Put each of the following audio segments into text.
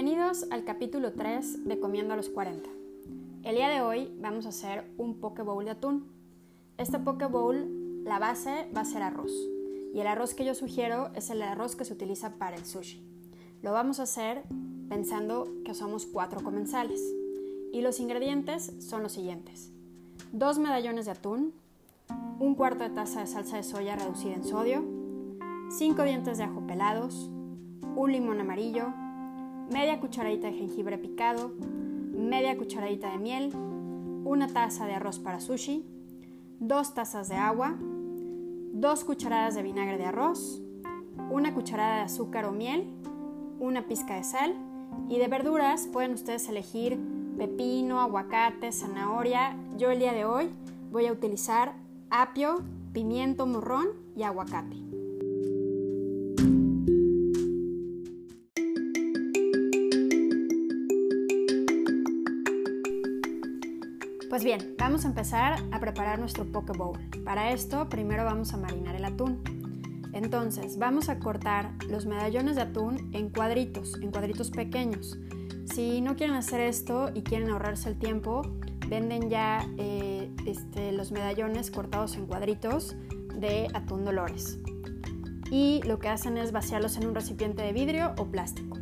Bienvenidos al capítulo 3 de Comiendo a los 40. El día de hoy vamos a hacer un poke bowl de atún. Este poke bowl, la base va a ser arroz. Y el arroz que yo sugiero es el arroz que se utiliza para el sushi. Lo vamos a hacer pensando que somos cuatro comensales. Y los ingredientes son los siguientes. Dos medallones de atún, un cuarto de taza de salsa de soya reducida en sodio, cinco dientes de ajo pelados, un limón amarillo, media cucharadita de jengibre picado, media cucharadita de miel, una taza de arroz para sushi, dos tazas de agua, dos cucharadas de vinagre de arroz, una cucharada de azúcar o miel, una pizca de sal y de verduras pueden ustedes elegir pepino, aguacate, zanahoria. Yo el día de hoy voy a utilizar apio, pimiento morrón y aguacate. Pues bien, vamos a empezar a preparar nuestro poke bowl. Para esto, primero vamos a marinar el atún. Entonces, vamos a cortar los medallones de atún en cuadritos, en cuadritos pequeños. Si no quieren hacer esto y quieren ahorrarse el tiempo, venden ya eh, este, los medallones cortados en cuadritos de atún Dolores. Y lo que hacen es vaciarlos en un recipiente de vidrio o plástico.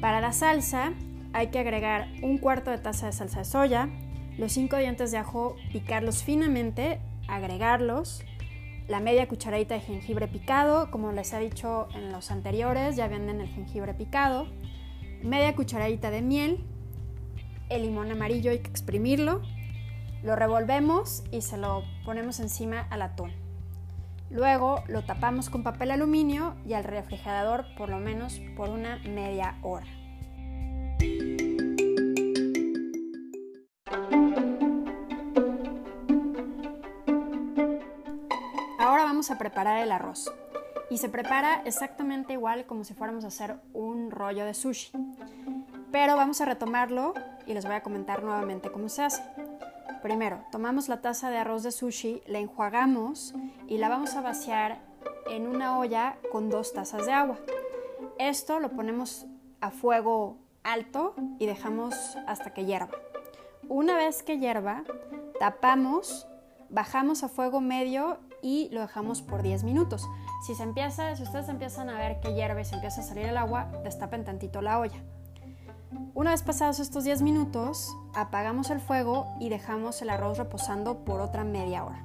Para la salsa hay que agregar un cuarto de taza de salsa de soya, los cinco dientes de ajo, picarlos finamente, agregarlos, la media cucharadita de jengibre picado, como les he dicho en los anteriores, ya venden el jengibre picado, media cucharadita de miel, el limón amarillo hay que exprimirlo, lo revolvemos y se lo ponemos encima al atún. Luego lo tapamos con papel aluminio y al refrigerador por lo menos por una media hora. A preparar el arroz. Y se prepara exactamente igual como si fuéramos a hacer un rollo de sushi. Pero vamos a retomarlo y les voy a comentar nuevamente cómo se hace. Primero, tomamos la taza de arroz de sushi, la enjuagamos y la vamos a vaciar en una olla con dos tazas de agua. Esto lo ponemos a fuego alto y dejamos hasta que hierva. Una vez que hierva, tapamos, bajamos a fuego medio y lo dejamos por 10 minutos. Si se empieza, si ustedes empiezan a ver que hierve y se empieza a salir el agua, destapen tantito la olla. Una vez pasados estos 10 minutos, apagamos el fuego y dejamos el arroz reposando por otra media hora.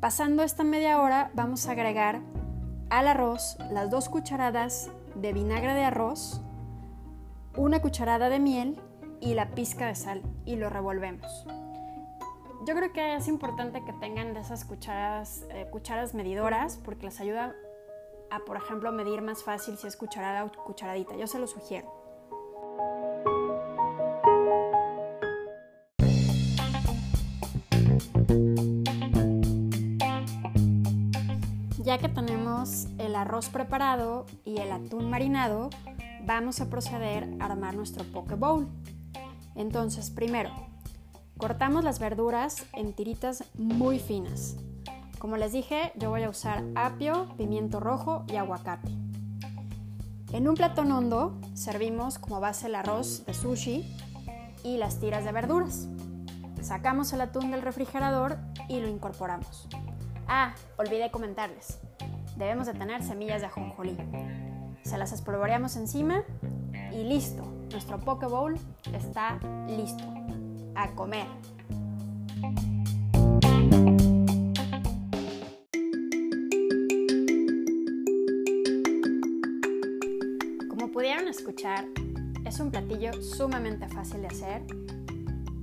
Pasando esta media hora, vamos a agregar al arroz las dos cucharadas de vinagre de arroz, una cucharada de miel y la pizca de sal y lo revolvemos. Yo creo que es importante que tengan de esas cucharadas, eh, cucharas medidoras porque les ayuda a, por ejemplo, medir más fácil si es cucharada o cucharadita. Yo se lo sugiero. Ya que tenemos el arroz preparado y el atún marinado, vamos a proceder a armar nuestro poke bowl. Entonces, primero, cortamos las verduras en tiritas muy finas. Como les dije, yo voy a usar apio, pimiento rojo y aguacate. En un platón hondo servimos como base el arroz de sushi y las tiras de verduras. Sacamos el atún del refrigerador y lo incorporamos. Ah, olvidé comentarles. Debemos de tener semillas de ajonjolí. Se las espolvoreamos encima y listo. Nuestro poke bowl está listo. A comer. Como pudieron escuchar, es un platillo sumamente fácil de hacer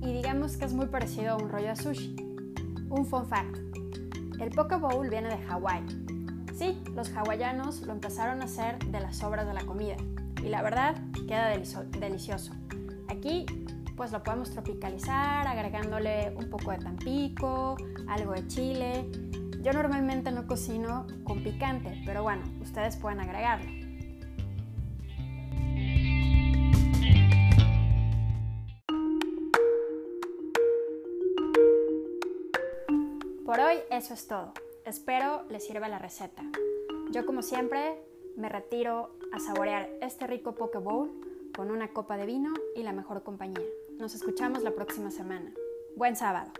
y digamos que es muy parecido a un rollo de sushi. Un fun fact, el poke bowl viene de Hawái. Sí, los hawaianos lo empezaron a hacer de las sobras de la comida y la verdad queda delicioso. Aquí pues lo podemos tropicalizar agregándole un poco de tampico, algo de chile. Yo normalmente no cocino con picante, pero bueno, ustedes pueden agregarlo. Por hoy eso es todo. Espero les sirva la receta. Yo como siempre me retiro a saborear este rico poke bowl con una copa de vino y la mejor compañía. Nos escuchamos la próxima semana. Buen sábado.